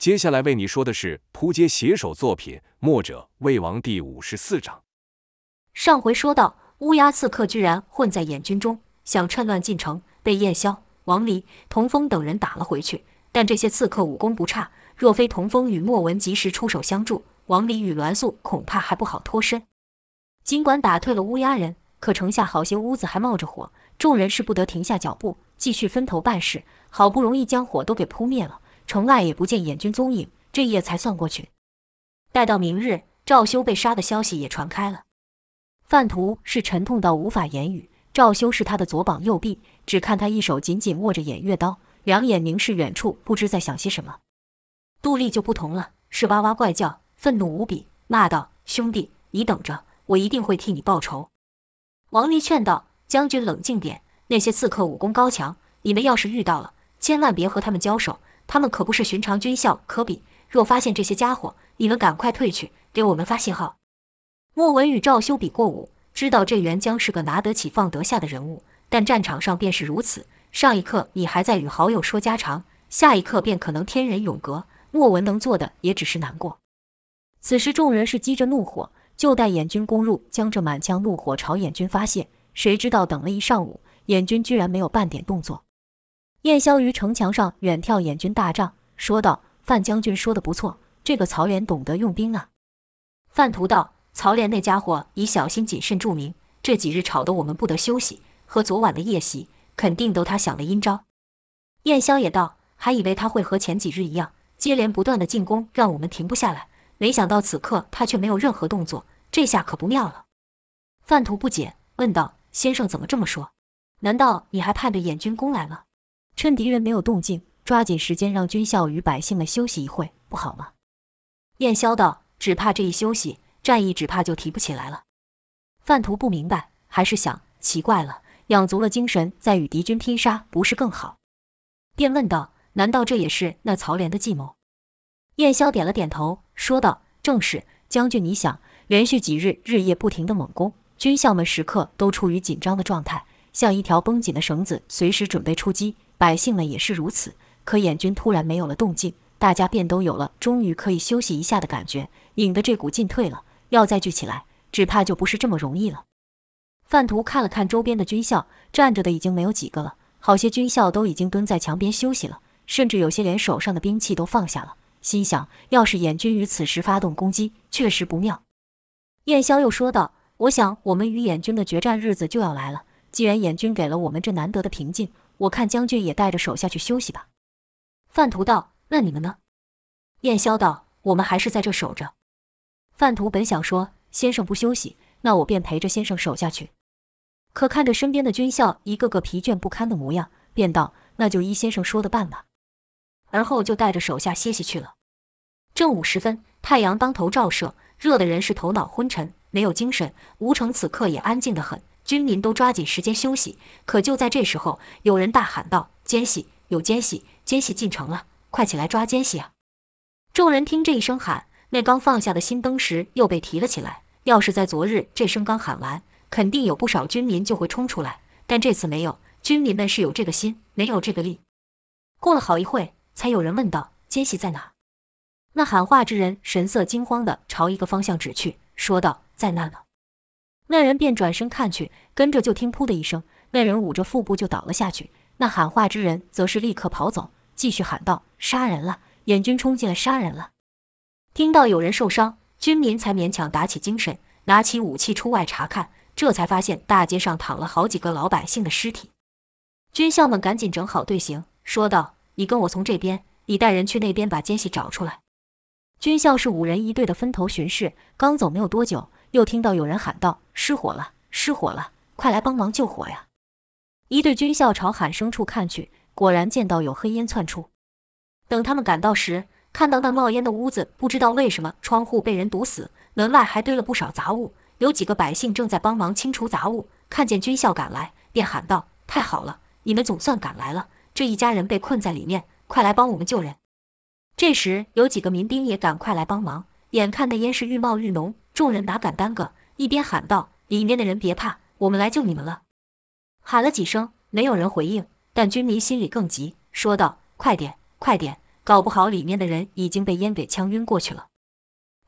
接下来为你说的是扑街写手作品《墨者魏王》第五十四章。上回说到，乌鸦刺客居然混在燕军中，想趁乱进城，被燕萧、王离、童风等人打了回去。但这些刺客武功不差，若非童风与莫文及时出手相助，王离与栾素恐怕还不好脱身。尽管打退了乌鸦人，可城下好些屋子还冒着火，众人是不得停下脚步，继续分头办事。好不容易将火都给扑灭了。城外也不见燕军踪影，这夜才算过去。待到明日，赵修被杀的消息也传开了。范图是沉痛到无法言语，赵修是他的左膀右臂，只看他一手紧紧握着偃月刀，两眼凝视远处，不知在想些什么。杜丽就不同了，是哇哇怪叫，愤怒无比，骂道：“兄弟，你等着，我一定会替你报仇。”王离劝道：“将军冷静点，那些刺客武功高强，你们要是遇到了，千万别和他们交手。”他们可不是寻常军校可比。若发现这些家伙，你们赶快退去，给我们发信号。莫文与赵修比过武，知道这袁江是个拿得起放得下的人物，但战场上便是如此。上一刻你还在与好友说家常，下一刻便可能天人永隔。莫文能做的也只是难过。此时众人是积着怒火，就待燕军攻入，将这满腔怒火朝燕军发泄。谁知道等了一上午，燕军居然没有半点动作。燕萧于城墙上远眺燕军大帐，说道：“范将军说的不错，这个曹连懂得用兵啊。”范图道：“曹连那家伙以小心谨慎著名，这几日吵得我们不得休息，和昨晚的夜袭，肯定都他想了阴招。”燕萧也道：“还以为他会和前几日一样，接连不断的进攻，让我们停不下来，没想到此刻他却没有任何动作，这下可不妙了。”范图不解，问道：“先生怎么这么说？难道你还盼着燕军攻来吗？”趁敌人没有动静，抓紧时间让军校与百姓们休息一会，不好吗？燕萧道：“只怕这一休息，战役只怕就提不起来了。”范图不明白，还是想奇怪了，养足了精神再与敌军拼杀，不是更好？便问道：“难道这也是那曹连的计谋？”燕萧点了点头，说道：“正是。将军，你想，连续几日日夜不停的猛攻，军校们时刻都处于紧张的状态，像一条绷紧的绳子，随时准备出击。”百姓们也是如此，可燕军突然没有了动静，大家便都有了终于可以休息一下的感觉，引得这股劲退了，要再聚起来，只怕就不是这么容易了。范图看了看周边的军校，站着的已经没有几个了，好些军校都已经蹲在墙边休息了，甚至有些连手上的兵器都放下了，心想：要是燕军于此时发动攻击，确实不妙。燕霄又说道：“我想我们与燕军的决战日子就要来了，既然燕军给了我们这难得的平静。”我看将军也带着手下去休息吧。范图道：“那你们呢？”燕萧道：“我们还是在这守着。”范图本想说：“先生不休息，那我便陪着先生守下去。”可看着身边的军校一个个疲倦不堪的模样，便道：“那就依先生说的办吧。”而后就带着手下歇息去了。正午时分，太阳当头照射，热的人是头脑昏沉，没有精神。吴城此刻也安静得很。军民都抓紧时间休息，可就在这时候，有人大喊道：“奸细，有奸细，奸细进城了，快起来抓奸细啊！”众人听这一声喊，那刚放下的心灯时又被提了起来。要是在昨日这声刚喊完，肯定有不少军民就会冲出来，但这次没有，军民们是有这个心，没有这个力。过了好一会，才有人问道：“奸细在哪？”那喊话之人神色惊慌地朝一个方向指去，说道：“在那呢。”那人便转身看去，跟着就听“噗”的一声，那人捂着腹部就倒了下去。那喊话之人则是立刻跑走，继续喊道：“杀人了！燕军冲进来杀人了！”听到有人受伤，军民才勉强打起精神，拿起武器出外查看，这才发现大街上躺了好几个老百姓的尸体。军校们赶紧整好队形，说道：“你跟我从这边，你带人去那边把奸细找出来。”军校是五人一队的分头巡视，刚走没有多久。又听到有人喊道：“失火了，失火了！快来帮忙救火呀！”一队军校朝喊声处看去，果然见到有黑烟窜出。等他们赶到时，看到那冒烟的屋子，不知道为什么窗户被人堵死，门外还堆了不少杂物。有几个百姓正在帮忙清除杂物，看见军校赶来，便喊道：“太好了，你们总算赶来了！这一家人被困在里面，快来帮我们救人！”这时，有几个民兵也赶快来帮忙。眼看那烟是愈冒愈浓。众人哪敢耽搁，一边喊道：“里面的人别怕，我们来救你们了。”喊了几声，没有人回应。但军民心里更急，说道：“快点，快点，搞不好里面的人已经被烟给呛晕过去了。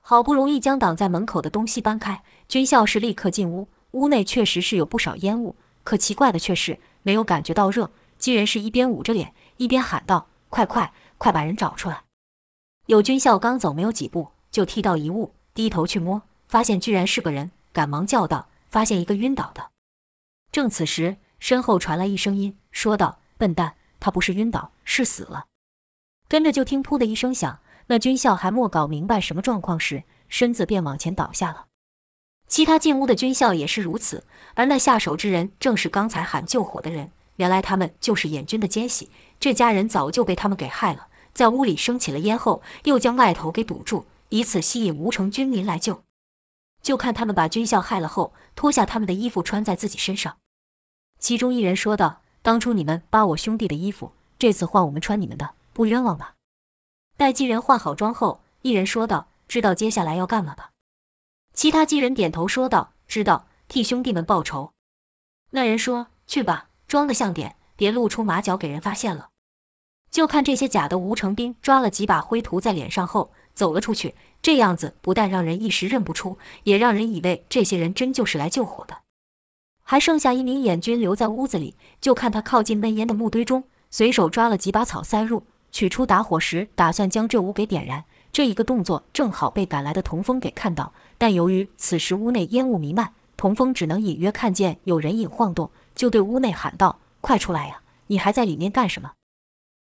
好不容易将挡在门口的东西搬开，军校士立刻进屋。屋内确实是有不少烟雾，可奇怪的却是没有感觉到热。金人是一边捂着脸，一边喊道：“快快快，把人找出来！”有军校刚走没有几步，就踢到一物，低头去摸，发现居然是个人，赶忙叫道：“发现一个晕倒的！”正此时，身后传来一声音，说道：“笨蛋，他不是晕倒，是死了。”跟着就听“噗”的一声响，那军校还没搞明白什么状况时，身子便往前倒下了。其他进屋的军校也是如此，而那下手之人正是刚才喊救火的人。原来他们就是燕军的奸细，这家人早就被他们给害了，在屋里升起了烟后，又将外头给堵住，以此吸引吴城军民来救。就看他们把军校害了后，脱下他们的衣服穿在自己身上。其中一人说道：“当初你们扒我兄弟的衣服，这次换我们穿你们的，不冤枉吧？”待几人化好妆后，一人说道：“知道接下来要干嘛吧？”其他几人点头说道：“知道，替兄弟们报仇。”那人说：“去吧，装得像点，别露出马脚给人发现了。”就看这些假的吴成斌抓了几把灰涂在脸上后走了出去，这样子不但让人一时认不出，也让人以为这些人真就是来救火的。还剩下一名眼军留在屋子里，就看他靠近闷烟的木堆中，随手抓了几把草塞入，取出打火石，打算将这屋给点燃。这一个动作正好被赶来的童风给看到，但由于此时屋内烟雾弥漫，童风只能隐约看见有人影晃动，就对屋内喊道：“快出来呀！你还在里面干什么？”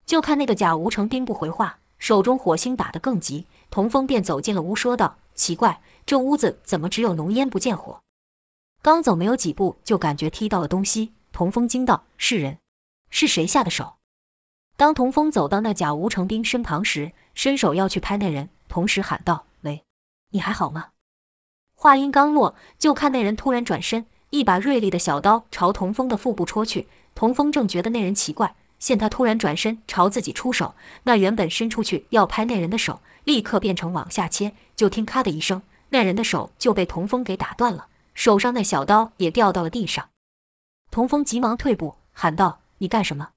就看那个假吴成斌不回话，手中火星打得更急，童风便走进了屋，说道：“奇怪，这屋子怎么只有浓烟不见火？”刚走没有几步，就感觉踢到了东西，童风惊道：“是人？是谁下的手？”当童风走到那假吴成斌身旁时，伸手要去拍那人，同时喊道：“喂，你还好吗？”话音刚落，就看那人突然转身，一把锐利的小刀朝童风的腹部戳去。童风正觉得那人奇怪，见他突然转身朝自己出手，那原本伸出去要拍那人的手，立刻变成往下切。就听咔的一声，那人的手就被童风给打断了，手上那小刀也掉到了地上。童风急忙退步，喊道：“你干什么？”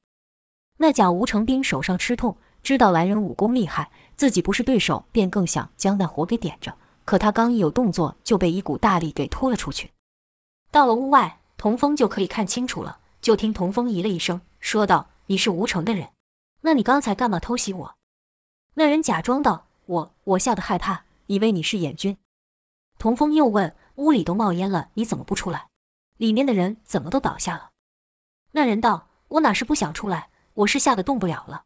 那假吴成斌手上吃痛。知道来人武功厉害，自己不是对手，便更想将那火给点着。可他刚一有动作，就被一股大力给拖了出去。到了屋外，童风就可以看清楚了。就听童风咦了一声，说道：“你是吴城的人？那你刚才干嘛偷袭我？”那人假装道：“我我吓得害怕，以为你是燕军。”童风又问：“屋里都冒烟了，你怎么不出来？里面的人怎么都倒下了？”那人道：“我哪是不想出来，我是吓得动不了了。”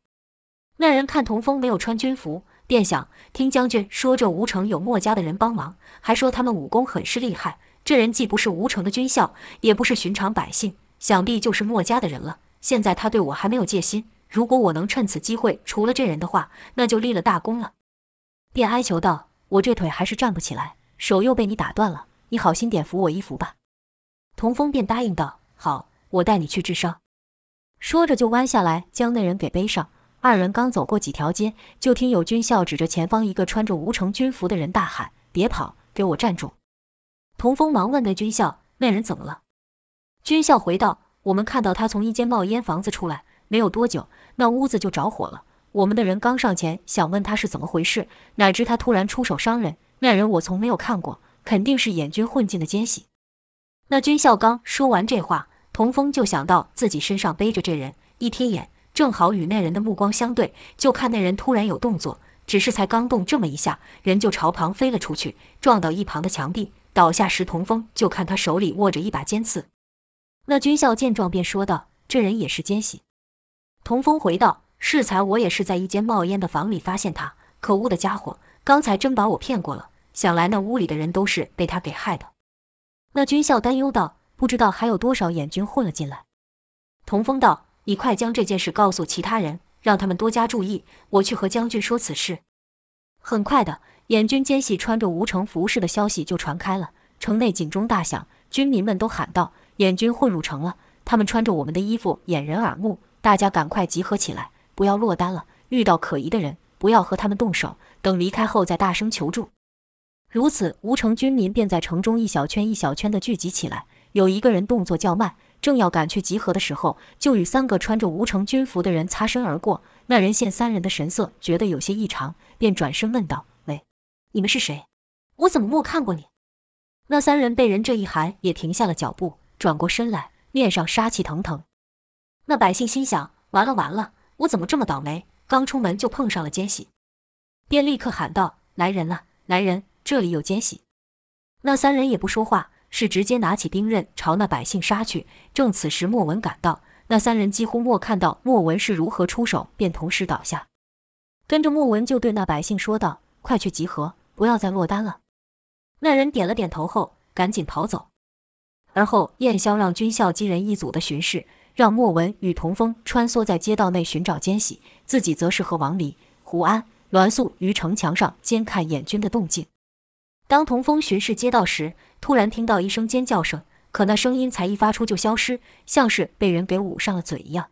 那人看童风没有穿军服，便想听将军说这吴城有墨家的人帮忙，还说他们武功很是厉害。这人既不是吴城的军校，也不是寻常百姓，想必就是墨家的人了。现在他对我还没有戒心，如果我能趁此机会除了这人的话，那就立了大功了。便哀求道：“我这腿还是站不起来，手又被你打断了，你好心点扶我一扶吧。”童风便答应道：“好，我带你去治伤。”说着就弯下来将那人给背上。二人刚走过几条街，就听有军校指着前方一个穿着吴城军服的人大喊：“别跑，给我站住！”童风忙问那军校：“那人怎么了？”军校回道：“我们看到他从一间冒烟房子出来，没有多久，那屋子就着火了。我们的人刚上前想问他是怎么回事，哪知他突然出手伤人。那人我从没有看过，肯定是眼军混进的奸细。”那军校刚说完这话，童风就想到自己身上背着这人，一瞥眼。正好与那人的目光相对，就看那人突然有动作，只是才刚动这么一下，人就朝旁飞了出去，撞到一旁的墙壁，倒下时，童风就看他手里握着一把尖刺。那军校见状便说道：“这人也是奸细。”童风回道：“适才我也是在一间冒烟的房里发现他，可恶的家伙，刚才真把我骗过了。想来那屋里的人都是被他给害的。”那军校担忧道：“不知道还有多少眼军混了进来。”童风道。你快将这件事告诉其他人，让他们多加注意。我去和将军说此事。很快的，眼军奸细穿着吴城服饰的消息就传开了，城内警钟大响，军民们都喊道：“燕军混入城了！他们穿着我们的衣服，掩人耳目。大家赶快集合起来，不要落单了。遇到可疑的人，不要和他们动手，等离开后再大声求助。”如此，吴城军民便在城中一小圈一小圈的聚集起来。有一个人动作较慢。正要赶去集合的时候，就与三个穿着吴城军服的人擦身而过。那人见三人的神色，觉得有些异常，便转身问道：“喂，你们是谁？我怎么没看过你？”那三人被人这一喊，也停下了脚步，转过身来，面上杀气腾腾。那百姓心想：完了完了，我怎么这么倒霉？刚出门就碰上了奸细，便立刻喊道：“来人了，来人，这里有奸细！”那三人也不说话。是直接拿起兵刃朝那百姓杀去。正此时，莫文赶到，那三人几乎没看到莫文是如何出手，便同时倒下。跟着莫文就对那百姓说道：“快去集合，不要再落单了。”那人点了点头后，赶紧跑走。而后，燕霄让军校机人一组的巡视，让莫文与童风穿梭在街道内寻找奸细，自己则是和王离、胡安、栾素于城墙上监看眼军的动静。当童风巡视街道时，突然听到一声尖叫声，可那声音才一发出就消失，像是被人给捂上了嘴一样。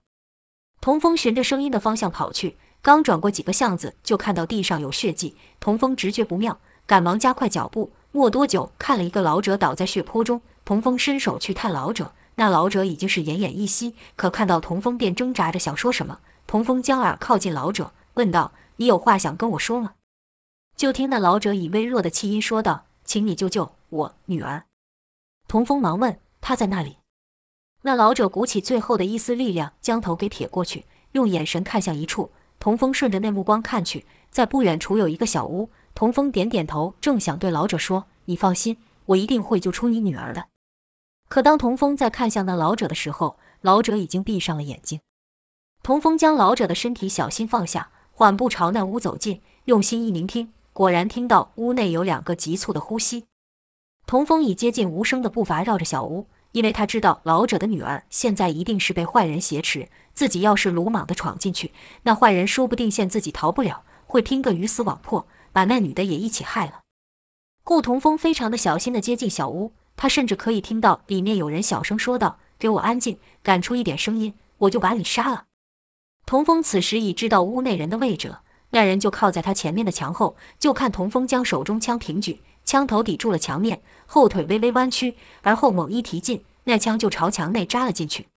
童风循着声音的方向跑去，刚转过几个巷子，就看到地上有血迹。童风直觉不妙，赶忙加快脚步。没多久，看了一个老者倒在血泊中。童风伸手去探老者，那老者已经是奄奄一息，可看到童风便挣扎着想说什么。童风将耳靠近老者，问道：“你有话想跟我说吗？”就听那老者以微弱的气音说道：“请你救救我女儿。”童风忙问：“她在那里？”那老者鼓起最后的一丝力量，将头给撇过去，用眼神看向一处。童风顺着那目光看去，在不远处有一个小屋。童风点点头，正想对老者说：“你放心，我一定会救出你女儿的。”可当童风再看向那老者的时候，老者已经闭上了眼睛。童风将老者的身体小心放下，缓步朝那屋走近，用心一聆听。果然听到屋内有两个急促的呼吸。童风以接近无声的步伐绕着小屋，因为他知道老者的女儿现在一定是被坏人挟持，自己要是鲁莽地闯进去，那坏人说不定现自己逃不了，会拼个鱼死网破，把那女的也一起害了。顾童风非常的小心地接近小屋，他甚至可以听到里面有人小声说道：“给我安静，敢出一点声音，我就把你杀了。”童风此时已知道屋内人的位置。那人就靠在他前面的墙后，就看童风将手中枪平举，枪头抵住了墙面，后腿微微弯曲，而后猛一提劲，那枪就朝墙内扎了进去。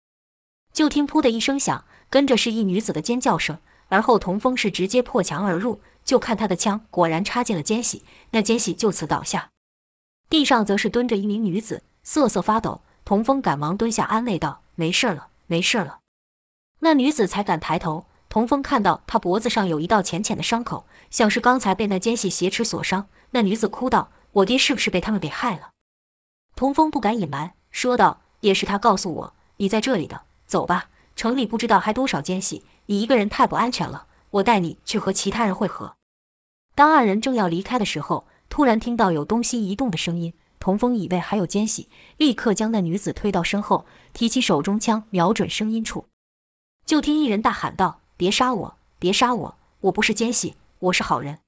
就听“噗”的一声响，跟着是一女子的尖叫声，而后童风是直接破墙而入，就看他的枪果然插进了奸细，那奸细就此倒下。地上则是蹲着一名女子，瑟瑟发抖。童风赶忙蹲下安慰道：“没事了，没事了。”那女子才敢抬头。童风看到她脖子上有一道浅浅的伤口，像是刚才被那奸细挟持所伤。那女子哭道：“我爹是不是被他们给害了？”童风不敢隐瞒，说道：“也是他告诉我你在这里的，走吧，城里不知道还多少奸细，你一个人太不安全了，我带你去和其他人会合。”当二人正要离开的时候，突然听到有东西移动的声音，童风以为还有奸细，立刻将那女子推到身后，提起手中枪，瞄准声音处，就听一人大喊道。别杀我！别杀我！我不是奸细，我是好人。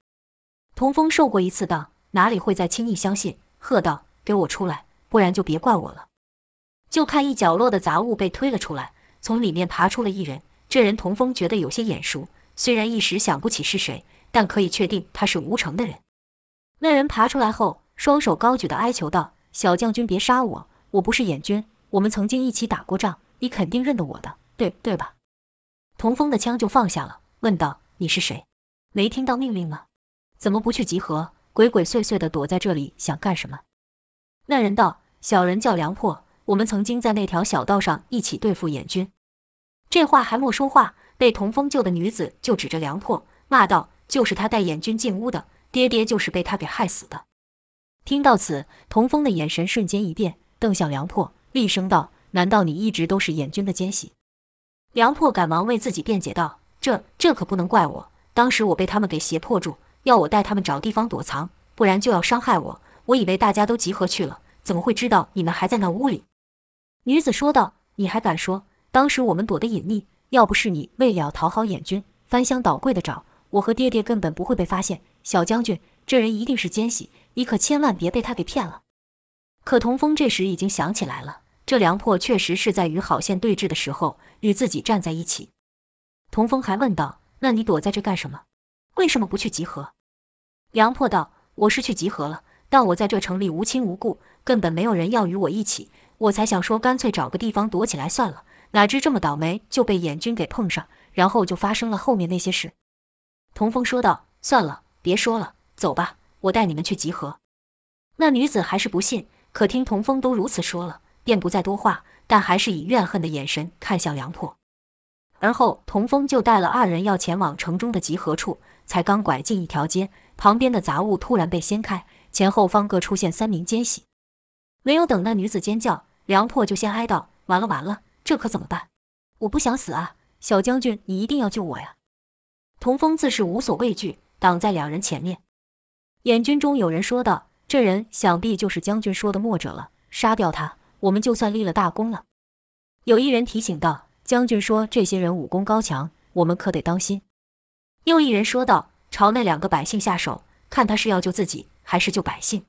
童风受过一次当，哪里会再轻易相信？喝道：“给我出来，不然就别怪我了。”就看一角落的杂物被推了出来，从里面爬出了一人。这人童风觉得有些眼熟，虽然一时想不起是谁，但可以确定他是吴城的人。那人爬出来后，双手高举的哀求道：“小将军，别杀我！我不是眼军，我们曾经一起打过仗，你肯定认得我的，对对吧？”童风的枪就放下了，问道：“你是谁？没听到命令吗？怎么不去集合？鬼鬼祟祟的躲在这里，想干什么？”那人道：“小人叫梁破，我们曾经在那条小道上一起对付眼军。”这话还没说话，被童风救的女子就指着梁破骂道：“就是他带眼军进屋的，爹爹就是被他给害死的。”听到此，童风的眼神瞬间一变，瞪向梁破，厉声道：“难道你一直都是演军的奸细？”梁破赶忙为自己辩解道：“这这可不能怪我，当时我被他们给胁迫住，要我带他们找地方躲藏，不然就要伤害我。我以为大家都集合去了，怎么会知道你们还在那屋里？”女子说道：“你还敢说？当时我们躲得隐秘，要不是你为了讨好演军，翻箱倒柜的找，我和爹爹根本不会被发现。小将军，这人一定是奸细，你可千万别被他给骗了。”可童风这时已经想起来了。这梁破确实是在与郝宪对峙的时候与自己站在一起。童风还问道：“那你躲在这干什么？为什么不去集合？”梁破道：“我是去集合了，但我在这城里无亲无故，根本没有人要与我一起。我才想说，干脆找个地方躲起来算了。哪知这么倒霉，就被燕军给碰上，然后就发生了后面那些事。童风说道：“算了，别说了，走吧，我带你们去集合。”那女子还是不信，可听童风都如此说了，便不再多话，但还是以怨恨的眼神看向梁破。而后，童风就带了二人要前往城中的集合处，才刚拐进一条街，旁边的杂物突然被掀开，前后方各出现三名奸细。没有等那女子尖叫，梁破就先哀道：“完了完了，这可怎么办？我不想死啊，小将军，你一定要救我呀！”童风自是无所畏惧，挡在两人前面。眼军中有人说道：“这人想必就是将军说的墨者了，杀掉他，我们就算立了大功了。”有一人提醒道。将军说：“这些人武功高强，我们可得当心。”又一人说道：“朝那两个百姓下手，看他是要救自己，还是救百姓。”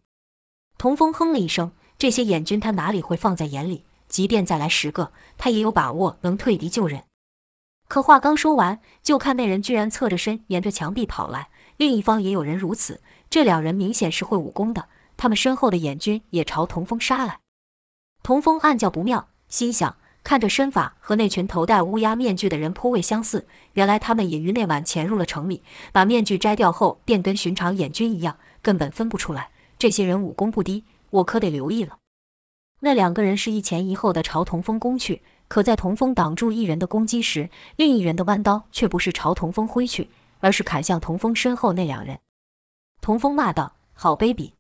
童风哼了一声：“这些眼军他哪里会放在眼里？即便再来十个，他也有把握能退敌救人。”可话刚说完，就看那人居然侧着身沿着墙壁跑来，另一方也有人如此。这两人明显是会武功的，他们身后的眼军也朝童风杀来。童风暗叫不妙，心想。看着身法和那群头戴乌鸦面具的人颇为相似，原来他们也于那晚潜入了城里，把面具摘掉后便跟寻常眼军一样，根本分不出来。这些人武功不低，我可得留意了。那两个人是一前一后的朝童风攻去，可在童风挡住一人的攻击时，另一人的弯刀却不是朝童风挥去，而是砍向童风身后那两人。童风骂道：“好卑鄙！”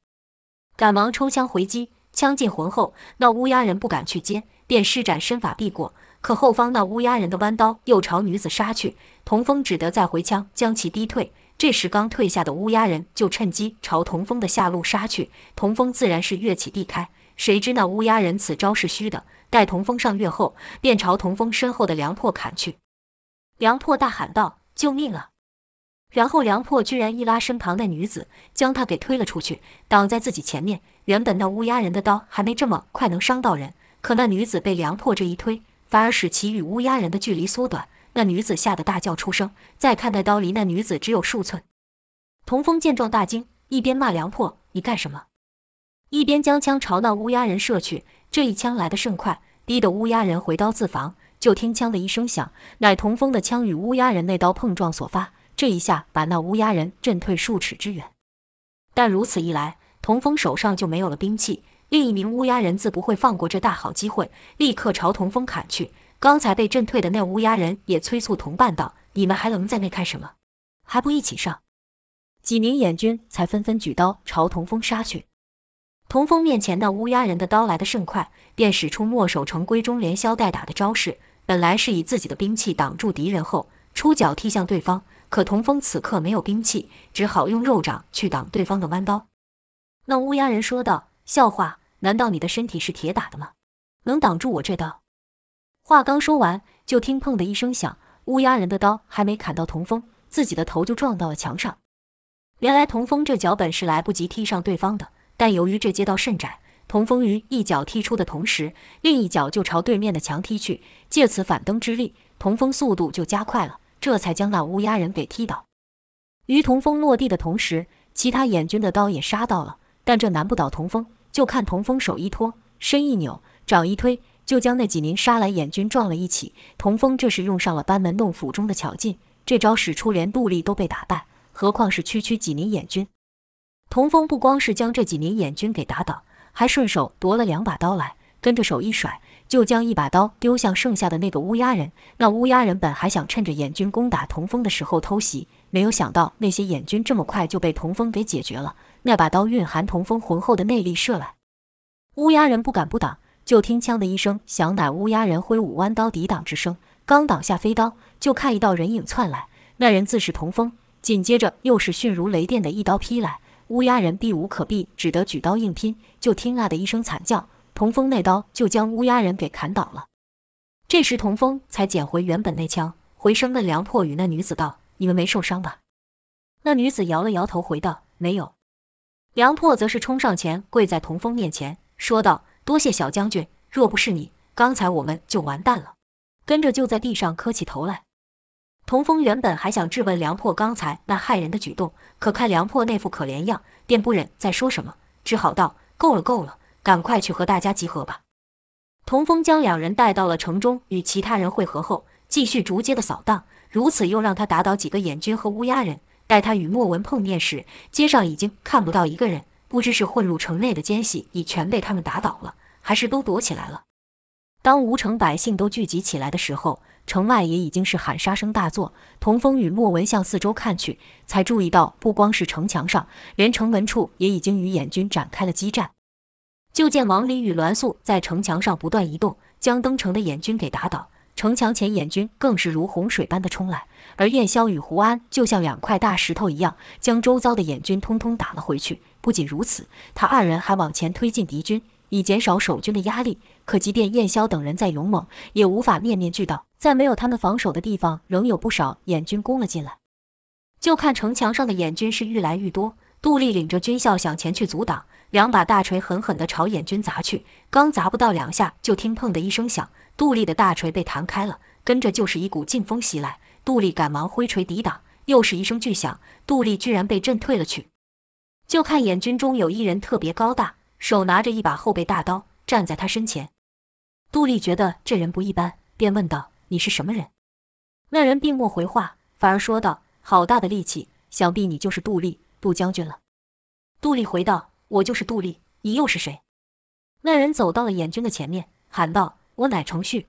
赶忙抽枪回击，枪进魂后，那乌鸦人不敢去接。便施展身法避过，可后方那乌鸦人的弯刀又朝女子杀去，童风只得再回枪将其逼退。这时刚退下的乌鸦人就趁机朝童风的下路杀去，童风自然是跃起避开。谁知那乌鸦人此招是虚的，待童风上跃后，便朝童风身后的梁破砍去。梁破大喊道：“救命啊！”然后梁破居然一拉身旁的女子，将她给推了出去，挡在自己前面。原本那乌鸦人的刀还没这么快能伤到人。可那女子被梁破这一推，反而使其与乌鸦人的距离缩短。那女子吓得大叫出声。再看那刀离那女子只有数寸。童风见状大惊，一边骂梁破：“你干什么？”一边将枪朝那乌鸦人射去。这一枪来得甚快，逼得乌鸦人回刀自防。就听“枪”的一声响，乃童风的枪与乌鸦人那刀碰撞所发。这一下把那乌鸦人震退数尺之远。但如此一来，童风手上就没有了兵器。另一名乌鸦人自不会放过这大好机会，立刻朝童风砍去。刚才被震退的那乌鸦人也催促同伴道：“你们还愣在那干什么？还不一起上！”几名眼军才纷纷举刀朝童风杀去。童风面前那乌鸦人的刀来得甚快，便使出墨守成规中连削带打的招式。本来是以自己的兵器挡住敌人后，出脚踢向对方。可童风此刻没有兵器，只好用肉掌去挡对方的弯刀。那乌鸦人说道：“笑话。”难道你的身体是铁打的吗？能挡住我这刀？话刚说完，就听“砰”的一声响，乌鸦人的刀还没砍到童风，自己的头就撞到了墙上。原来童风这脚本是来不及踢上对方的，但由于这街道甚窄，童风于一脚踢出的同时，另一脚就朝对面的墙踢去，借此反蹬之力，童风速度就加快了，这才将那乌鸦人给踢倒。于童风落地的同时，其他眼军的刀也杀到了，但这难不倒童风。就看童风手一托，身一扭，掌一推，就将那几名杀来眼军撞了一起。童风这时用上了班门弄斧中的巧劲，这招使出连杜丽都被打败，何况是区区几名眼军？童风不光是将这几名眼军给打倒，还顺手夺了两把刀来，跟着手一甩，就将一把刀丢向剩下的那个乌鸦人。那乌鸦人本还想趁着眼军攻打童风的时候偷袭，没有想到那些眼军这么快就被童风给解决了。那把刀蕴含童风浑厚的内力射来，乌鸦人不敢不挡，就听“枪”的一声响，乃乌鸦人挥舞弯刀抵挡之声。刚挡下飞刀，就看一道人影窜来，那人自是童风。紧接着又是迅如雷电的一刀劈来，乌鸦人避无可避，只得举刀硬拼。就听“啊”的一声惨叫，童风那刀就将乌鸦人给砍倒了。这时童风才捡回原本那枪，回声问梁破与那女子道：“你们没受伤吧？”那女子摇了摇头，回道：“没有。”梁破则是冲上前，跪在童风面前，说道：“多谢小将军，若不是你，刚才我们就完蛋了。”跟着就在地上磕起头来。童风原本还想质问梁破刚才那害人的举动，可看梁破那副可怜样，便不忍再说什么，只好道：“够了，够了，赶快去和大家集合吧。”童风将两人带到了城中，与其他人会合后，继续逐街的扫荡。如此又让他打倒几个眼军和乌鸦人。待他与莫文碰面时，街上已经看不到一个人，不知是混入城内的奸细已全被他们打倒了，还是都躲起来了。当吴城百姓都聚集起来的时候，城外也已经是喊杀声大作。童风与莫文向四周看去，才注意到不光是城墙上，连城门处也已经与眼军展开了激战。就见王离与栾素在城墙上不断移动，将登城的眼军给打倒。城墙前眼军更是如洪水般的冲来，而燕霄与胡安就像两块大石头一样，将周遭的眼军通通打了回去。不仅如此，他二人还往前推进敌军，以减少守军的压力。可即便燕霄等人再勇猛，也无法面面俱到，在没有他们防守的地方，仍有不少眼军攻了进来。就看城墙上的眼军是愈来愈多，杜丽领着军校想前去阻挡。两把大锤狠狠地朝眼军砸去，刚砸不到两下，就听“砰”的一声响，杜丽的大锤被弹开了，跟着就是一股劲风袭来。杜丽赶忙挥锤抵挡，又是一声巨响，杜丽居然被震退了去。就看眼军中有一人特别高大，手拿着一把后背大刀，站在他身前。杜丽觉得这人不一般，便问道：“你是什么人？”那人并没回话，反而说道：“好大的力气，想必你就是杜丽，杜将军了。”杜丽回道。我就是杜丽，你又是谁？那人走到了眼军的前面，喊道：“我乃程旭。”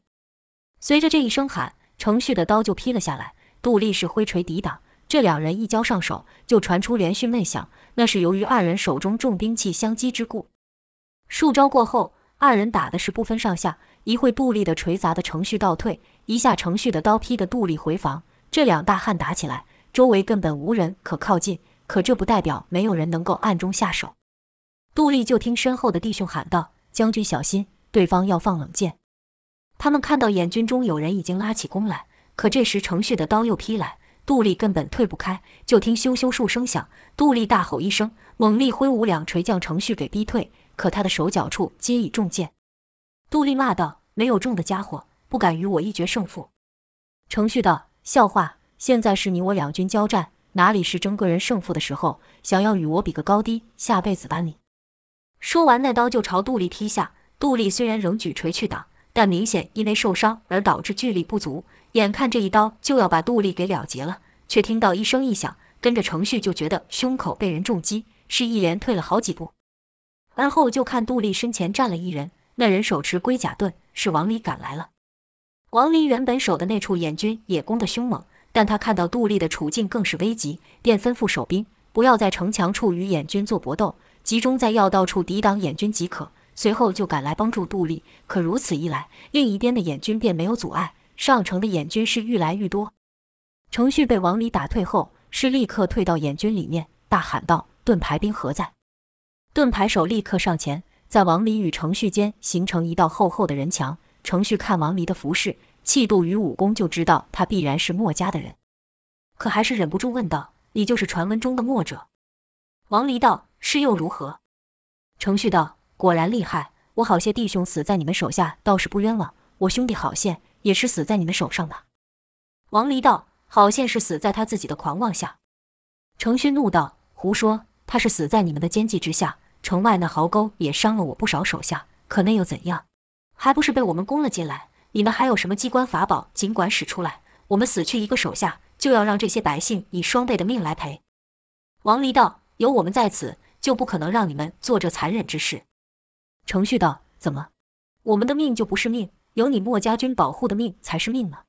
随着这一声喊，程旭的刀就劈了下来。杜丽是挥锤抵挡，这两人一交上手，就传出连续闷响。那是由于二人手中重兵器相击之故。数招过后，二人打的是不分上下。一会杜丽的锤砸得程旭倒退，一下程旭的刀劈得杜丽回防。这两大汉打起来，周围根本无人可靠近。可这不代表没有人能够暗中下手。杜丽就听身后的弟兄喊道：“将军小心，对方要放冷箭。”他们看到眼军中有人已经拉起弓来，可这时程旭的刀又劈来，杜丽根本退不开。就听咻咻数声响，杜丽大吼一声，猛力挥舞两锤将程旭给逼退。可他的手脚处皆已中箭。杜丽骂道：“没有中的家伙，不敢与我一决胜负。”程旭道：“笑话！现在是你我两军交战，哪里是争个人胜负的时候？想要与我比个高低，下辈子吧你！”说完，那刀就朝杜丽劈下。杜丽虽然仍举锤去挡，但明显因为受伤而导致巨力不足。眼看这一刀就要把杜丽给了结了，却听到一声异响，跟着程旭就觉得胸口被人重击，是一连退了好几步。而后就看杜丽身前站了一人，那人手持龟甲盾，是王离赶来了。王离原本守的那处眼军也攻得凶猛，但他看到杜丽的处境更是危急，便吩咐守兵不要在城墙处与眼军做搏斗。集中在要道处抵挡眼军即可，随后就赶来帮助杜丽。可如此一来，另一边的眼军便没有阻碍，上城的眼军是愈来愈多。程旭被王离打退后，是立刻退到眼军里面，大喊道：“盾牌兵何在？”盾牌手立刻上前，在王离与程旭间形成一道厚厚的人墙。程旭看王离的服饰、气度与武功，就知道他必然是墨家的人，可还是忍不住问道：“你就是传闻中的墨者？”王离道。是又如何？程旭道：“果然厉害！我好些弟兄死在你们手下，倒是不冤枉。我兄弟郝宪也是死在你们手上的。”王离道：“郝宪是死在他自己的狂妄下。”程旭怒道：“胡说！他是死在你们的奸计之下。城外那壕沟也伤了我不少手下，可那又怎样？还不是被我们攻了进来？你们还有什么机关法宝，尽管使出来！我们死去一个手下，就要让这些百姓以双倍的命来赔。”王离道：“有我们在此。”就不可能让你们做这残忍之事。程旭道：“怎么，我们的命就不是命？有你墨家军保护的命才是命吗？”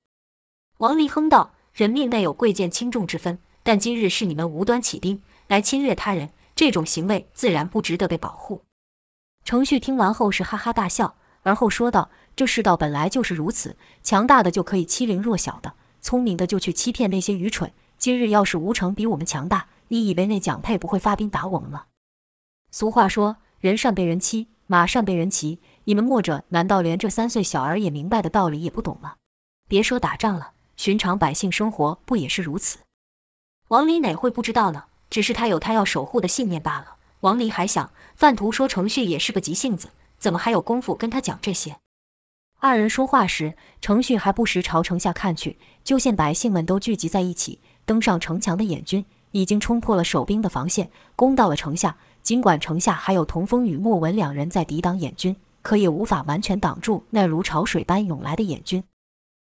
王离哼道：“人命内有贵贱轻重之分，但今日是你们无端起兵来侵略他人，这种行为自然不值得被保护。”程旭听完后是哈哈大笑，而后说道：“这世道本来就是如此，强大的就可以欺凌弱小的，聪明的就去欺骗那些愚蠢。今日要是吴城比我们强大，你以为那蒋佩不会发兵打我们吗？”俗话说：“人善被人欺，马善被人骑。”你们墨者难道连这三岁小儿也明白的道理也不懂吗？别说打仗了，寻常百姓生活不也是如此？王离哪会不知道呢？只是他有他要守护的信念罢了。王离还想，范图说程旭也是个急性子，怎么还有功夫跟他讲这些？二人说话时，程旭还不时朝城下看去，就见百姓们都聚集在一起，登上城墙的眼军已经冲破了守兵的防线，攻到了城下。尽管城下还有童风与莫文两人在抵挡眼军，可也无法完全挡住那如潮水般涌来的燕军。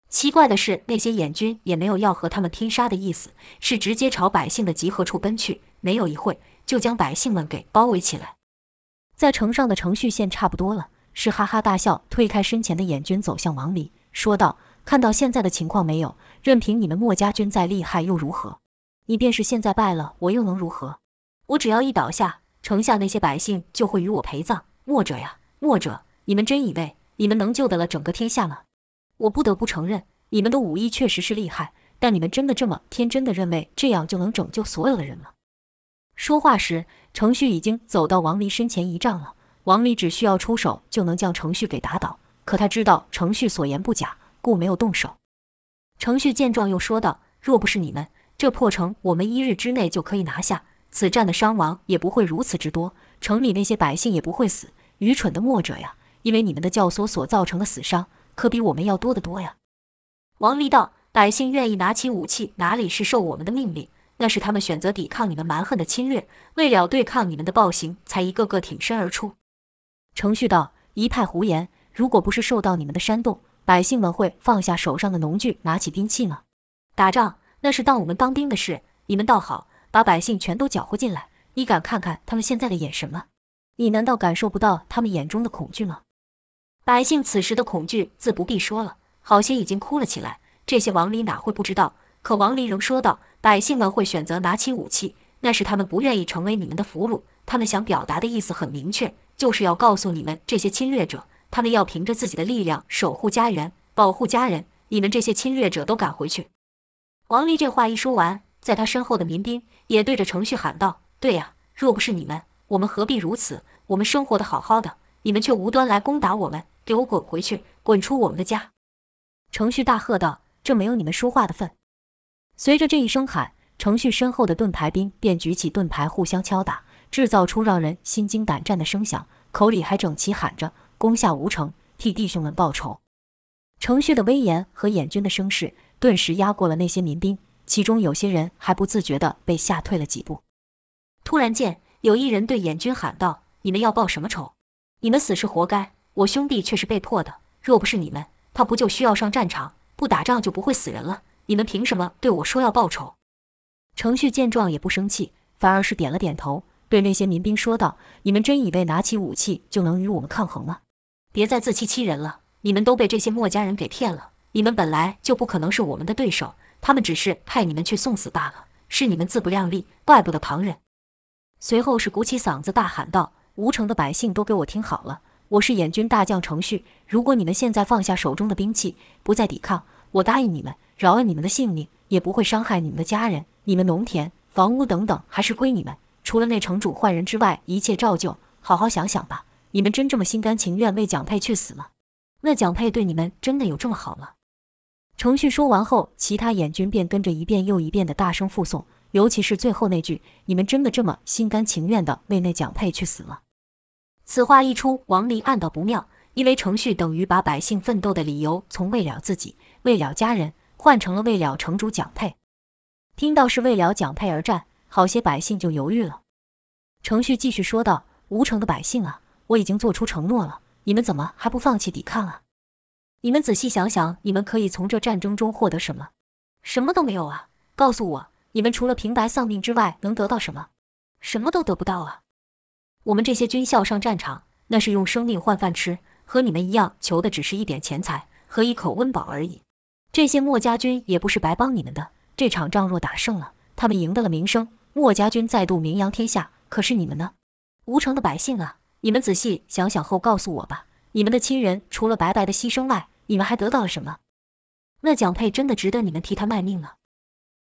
奇怪的是，那些燕军也没有要和他们拼杀的意思，是直接朝百姓的集合处奔去。没有一会，就将百姓们给包围起来。在城上的程旭见差不多了，是哈哈大笑，推开身前的燕军，走向王离，说道：“看到现在的情况没有？任凭你们墨家军再厉害又如何？你便是现在败了，我又能如何？我只要一倒下，城下那些百姓就会与我陪葬。墨者呀，墨者，你们真以为你们能救得了整个天下吗？”我不得不承认，你们的武艺确实是厉害，但你们真的这么天真的认为这样就能拯救所有的人吗？说话时，程旭已经走到王离身前一丈了。王离只需要出手就能将程旭给打倒，可他知道程旭所言不假，故没有动手。程旭见状，又说道：“若不是你们，这破城我们一日之内就可以拿下，此战的伤亡也不会如此之多，城里那些百姓也不会死。愚蠢的墨者呀，因为你们的教唆所造成的死伤。”可比我们要多得多呀！王离道：“百姓愿意拿起武器，哪里是受我们的命令？那是他们选择抵抗你们蛮横的侵略，为了对抗你们的暴行，才一个个挺身而出。”程旭道：“一派胡言！如果不是受到你们的煽动，百姓们会放下手上的农具，拿起兵器吗？打仗那是当我们当兵的事，你们倒好，把百姓全都搅和进来。你敢看看他们现在的眼神吗？你难道感受不到他们眼中的恐惧吗？”百姓此时的恐惧自不必说了，好些已经哭了起来。这些王离哪会不知道？可王离仍说道：“百姓们会选择拿起武器，那是他们不愿意成为你们的俘虏。他们想表达的意思很明确，就是要告诉你们这些侵略者，他们要凭着自己的力量守护家园，保护家人。你们这些侵略者都赶回去！”王离这话一说完，在他身后的民兵也对着程旭喊道：“对呀，若不是你们，我们何必如此？我们生活得好好的，你们却无端来攻打我们。”给我滚回去！滚出我们的家！程旭大喝道：“这没有你们说话的份！”随着这一声喊，程旭身后的盾牌兵便举起盾牌，互相敲打，制造出让人心惊胆战的声响，口里还整齐喊着：“攻下吴城，替弟兄们报仇！”程旭的威严和燕军的声势，顿时压过了那些民兵，其中有些人还不自觉地被吓退了几步。突然间，有一人对燕军喊道：“你们要报什么仇？你们死是活该！”我兄弟却是被迫的，若不是你们，他不就需要上战场？不打仗就不会死人了。你们凭什么对我说要报仇？程旭见状也不生气，反而是点了点头，对那些民兵说道：“你们真以为拿起武器就能与我们抗衡吗？别再自欺欺人了！你们都被这些墨家人给骗了。你们本来就不可能是我们的对手，他们只是派你们去送死罢了。是你们自不量力，怪不得旁人。”随后是鼓起嗓子大喊道：“吴城的百姓都给我听好了！”我是燕军大将程旭，如果你们现在放下手中的兵器，不再抵抗，我答应你们，饶了你们的性命，也不会伤害你们的家人。你们农田、房屋等等，还是归你们。除了那城主换人之外，一切照旧。好好想想吧，你们真这么心甘情愿为蒋佩去死吗？那蒋佩对你们真的有这么好吗？程旭说完后，其他眼军便跟着一遍又一遍的大声附送，尤其是最后那句：“你们真的这么心甘情愿地为那蒋佩去死了？”此话一出，王林暗道不妙，因为程旭等于把百姓奋斗的理由从为了自己、为了家人，换成了为了城主蒋佩。听到是为了蒋佩而战，好些百姓就犹豫了。程旭继续说道：“吴城的百姓啊，我已经做出承诺了，你们怎么还不放弃抵抗啊？你们仔细想想，你们可以从这战争中获得什么？什么都没有啊！告诉我，你们除了平白丧命之外，能得到什么？什么都得不到啊！”我们这些军校上战场，那是用生命换饭吃，和你们一样，求的只是一点钱财和一口温饱而已。这些墨家军也不是白帮你们的。这场仗若打胜了，他们赢得了名声，墨家军再度名扬天下。可是你们呢？吴城的百姓啊，你们仔细想想后告诉我吧。你们的亲人除了白白的牺牲外，你们还得到了什么？那蒋佩真的值得你们替他卖命吗？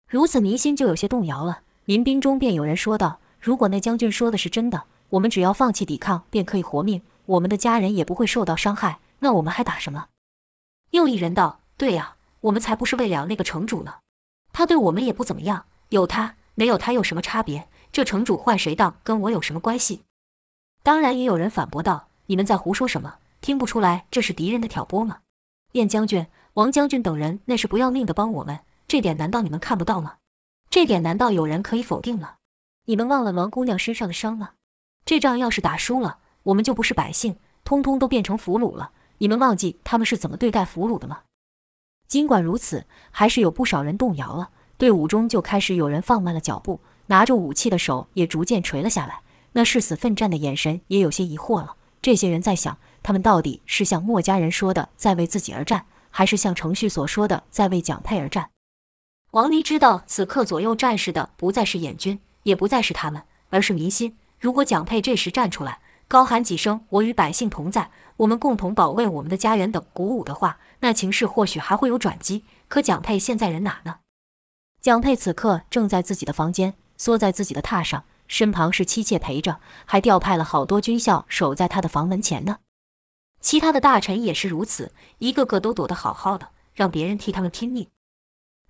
如此民心就有些动摇了。民兵中便有人说道：“如果那将军说的是真的。”我们只要放弃抵抗，便可以活命，我们的家人也不会受到伤害。那我们还打什么？又一人道：“对呀，我们才不是为了那个城主呢，他对我们也不怎么样。有他没有他有什么差别？这城主换谁当，跟我有什么关系？”当然，也有人反驳道：“你们在胡说什么？听不出来这是敌人的挑拨吗？燕将军、王将军等人那是不要命的帮我们，这点难道你们看不到吗？这点难道有人可以否定吗？你们忘了王姑娘身上的伤吗？”这仗要是打输了，我们就不是百姓，通通都变成俘虏了。你们忘记他们是怎么对待俘虏的吗？尽管如此，还是有不少人动摇了。队伍中就开始有人放慢了脚步，拿着武器的手也逐渐垂了下来。那誓死奋战的眼神也有些疑惑了。这些人在想，他们到底是像墨家人说的在为自己而战，还是像程旭所说的在为蒋佩而战？王离知道，此刻左右战士的不再是燕军，也不再是他们，而是民心。如果蒋佩这时站出来，高喊几声“我与百姓同在，我们共同保卫我们的家园”等鼓舞的话，那情势或许还会有转机。可蒋佩现在人哪呢？蒋佩此刻正在自己的房间，缩在自己的榻上，身旁是妻妾陪着，还调派了好多军校守在他的房门前呢。其他的大臣也是如此，一个个都躲得好好的，让别人替他们拼命。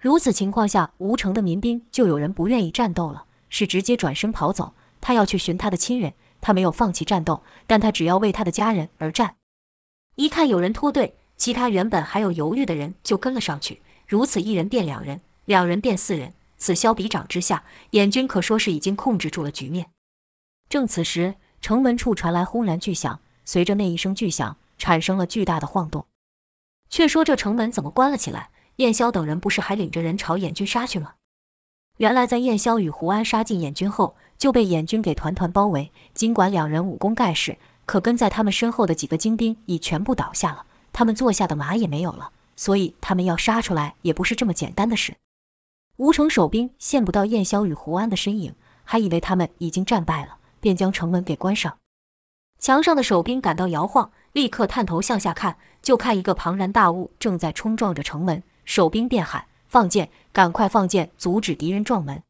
如此情况下，吴城的民兵就有人不愿意战斗了，是直接转身跑走。他要去寻他的亲人，他没有放弃战斗，但他只要为他的家人而战。一看有人脱队，其他原本还有犹豫的人就跟了上去。如此一人变两人，两人变四人，此消彼长之下，燕军可说是已经控制住了局面。正此时，城门处传来轰然巨响，随着那一声巨响，产生了巨大的晃动。却说这城门怎么关了起来？燕霄等人不是还领着人朝燕军杀去吗？原来在燕霄与胡安杀进燕军后，就被燕军给团团包围。尽管两人武功盖世，可跟在他们身后的几个精兵已全部倒下了，他们坐下的马也没有了，所以他们要杀出来也不是这么简单的事。吴城守兵见不到燕霄与胡安的身影，还以为他们已经战败了，便将城门给关上。墙上的守兵感到摇晃，立刻探头向下看，就看一个庞然大物正在冲撞着城门。守兵便喊：“放箭，赶快放箭，阻止敌人撞门！”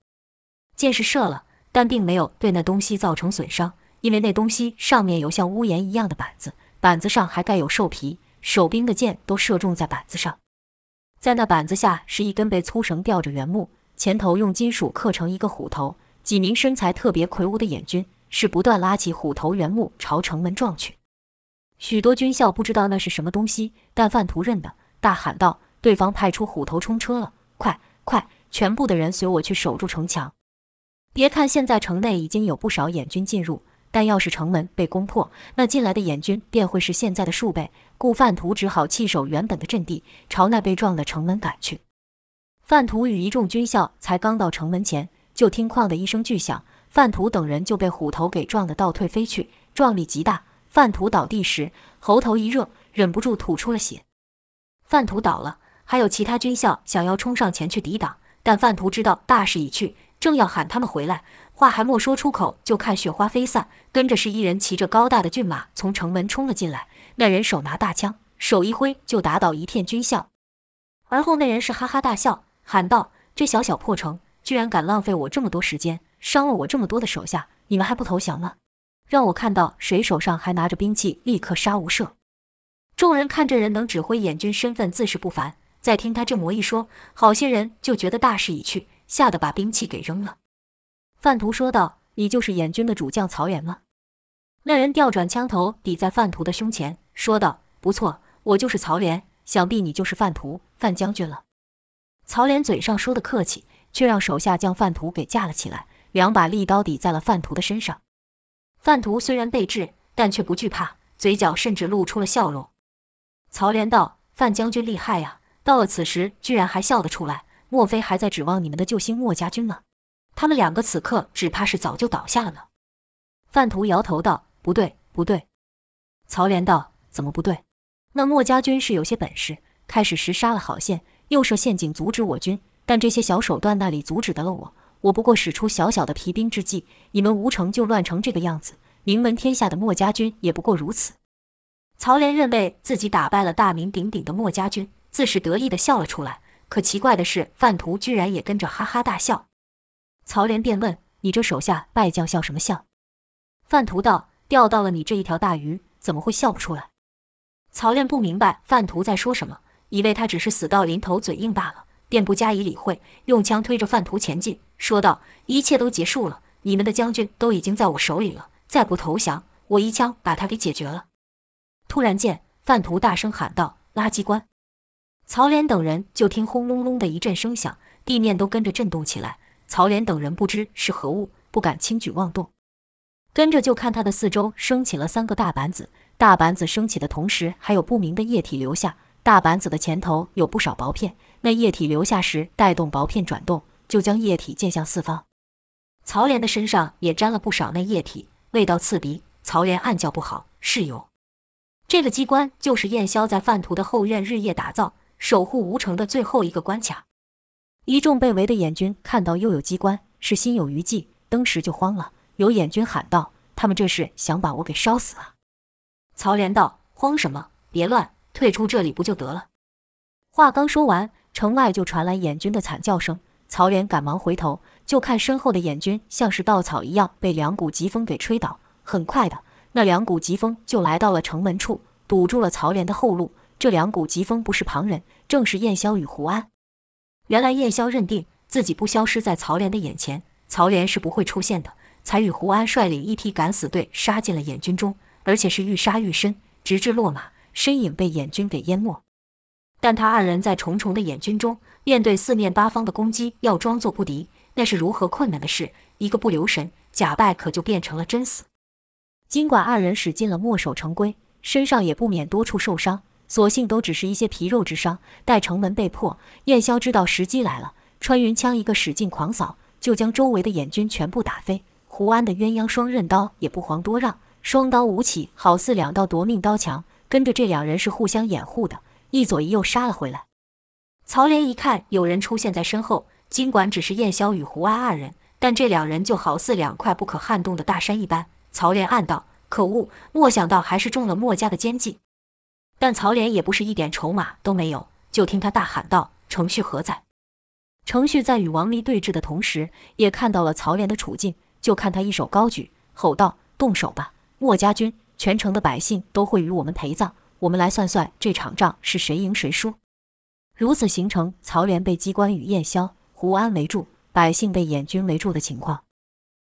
箭是射了，但并没有对那东西造成损伤，因为那东西上面有像屋檐一样的板子，板子上还盖有兽皮。守兵的箭都射中在板子上，在那板子下是一根被粗绳吊着圆木，前头用金属刻成一个虎头。几名身材特别魁梧的燕军是不断拉起虎头圆木朝城门撞去。许多军校不知道那是什么东西，但范图认得，大喊道。对方派出虎头冲车了，快快，全部的人随我去守住城墙。别看现在城内已经有不少燕军进入，但要是城门被攻破，那进来的燕军便会是现在的数倍。故范图只好弃守原本的阵地，朝那被撞的城门赶去。范图与一众军校才刚到城门前，就听“哐”的一声巨响，范图等人就被虎头给撞得倒退飞去，撞力极大。范图倒地时，喉头一热，忍不住吐出了血。范图倒了。还有其他军校想要冲上前去抵挡，但范图知道大势已去，正要喊他们回来，话还没说出口，就看雪花飞散，跟着是一人骑着高大的骏马从城门冲了进来。那人手拿大枪，手一挥就打倒一片军校。而后那人是哈哈大笑，喊道：“这小小破城，居然敢浪费我这么多时间，伤了我这么多的手下，你们还不投降吗？让我看到谁手上还拿着兵器，立刻杀无赦！”众人看这人能指挥燕军，身份自是不凡。再听他这么一说，好些人就觉得大势已去，吓得把兵器给扔了。范图说道：“你就是燕军的主将曹岩吗？”那人调转枪头抵在范图的胸前，说道：“不错，我就是曹连，想必你就是范图，范将军了。”曹连嘴上说的客气，却让手下将范图给架了起来，两把利刀抵在了范图的身上。范图虽然被制，但却不惧怕，嘴角甚至露出了笑容。曹连道：“范将军厉害呀！”到了此时，居然还笑得出来，莫非还在指望你们的救星墨家军吗？他们两个此刻只怕是早就倒下了呢。范图摇头道：“不对，不对。”曹连道：“怎么不对？那墨家军是有些本事，开始时杀了好线，又设陷阱阻止我军，但这些小手段那里阻止得了我？我不过使出小小的皮兵之计，你们吴城就乱成这个样子。名闻天下的墨家军也不过如此。”曹连认为自己打败了大名鼎鼎的墨家军。自是得意地笑了出来，可奇怪的是，范图居然也跟着哈哈大笑。曹连便问：“你这手下败将笑什么笑？”范图道：“钓到了你这一条大鱼，怎么会笑不出来？”曹连不明白范图在说什么，以为他只是死到临头嘴硬罢了，便不加以理会，用枪推着范图前进，说道：“一切都结束了，你们的将军都已经在我手里了，再不投降，我一枪把他给解决了。”突然间，范图大声喊道：“拉机关！”曹莲等人就听轰隆隆的一阵声响，地面都跟着震动起来。曹莲等人不知是何物，不敢轻举妄动。跟着就看他的四周升起了三个大板子，大板子升起的同时，还有不明的液体流下。大板子的前头有不少薄片，那液体流下时带动薄片转动，就将液体溅向四方。曹莲的身上也沾了不少那液体，味道刺鼻。曹莲暗叫不好，是有。这个机关就是燕霄在范图的后院日夜打造、守护吴城的最后一个关卡。一众被围的眼军看到又有机关，是心有余悸，登时就慌了。有眼军喊道：“他们这是想把我给烧死啊！”曹连道：“慌什么？别乱，退出这里不就得了？”话刚说完，城外就传来眼军的惨叫声。曹连赶忙回头，就看身后的眼军像是稻草一样被两股疾风给吹倒。很快的，那两股疾风就来到了城门处，堵住了曹连的后路。这两股疾风不是旁人，正是燕霄与胡安。原来燕霄认定自己不消失在曹莲的眼前，曹莲是不会出现的，才与胡安率领一批敢死队杀进了燕军中，而且是愈杀愈深，直至落马，身影被燕军给淹没。但他二人在重重的燕军中，面对四面八方的攻击，要装作不敌，那是如何困难的事？一个不留神，假败可就变成了真死。尽管二人使尽了墨守成规，身上也不免多处受伤。所幸都只是一些皮肉之伤。待城门被破，燕霄知道时机来了，穿云枪一个使劲狂扫，就将周围的燕军全部打飞。胡安的鸳鸯双刃刀也不遑多让，双刀舞起，好似两道夺命刀墙。跟着这两人是互相掩护的，一左一右杀了回来。曹莲一看有人出现在身后，尽管只是燕霄与胡安二人，但这两人就好似两块不可撼动的大山一般。曹莲暗道：可恶，莫想到还是中了墨家的奸计。但曹莲也不是一点筹码都没有，就听他大喊道：“程旭何在？”程旭在与王离对峙的同时，也看到了曹莲的处境，就看他一手高举，吼道：“动手吧！墨家军，全城的百姓都会与我们陪葬，我们来算算这场仗是谁赢谁输。”如此形成曹莲被机关与燕霄、胡安围住，百姓被燕军围住的情况。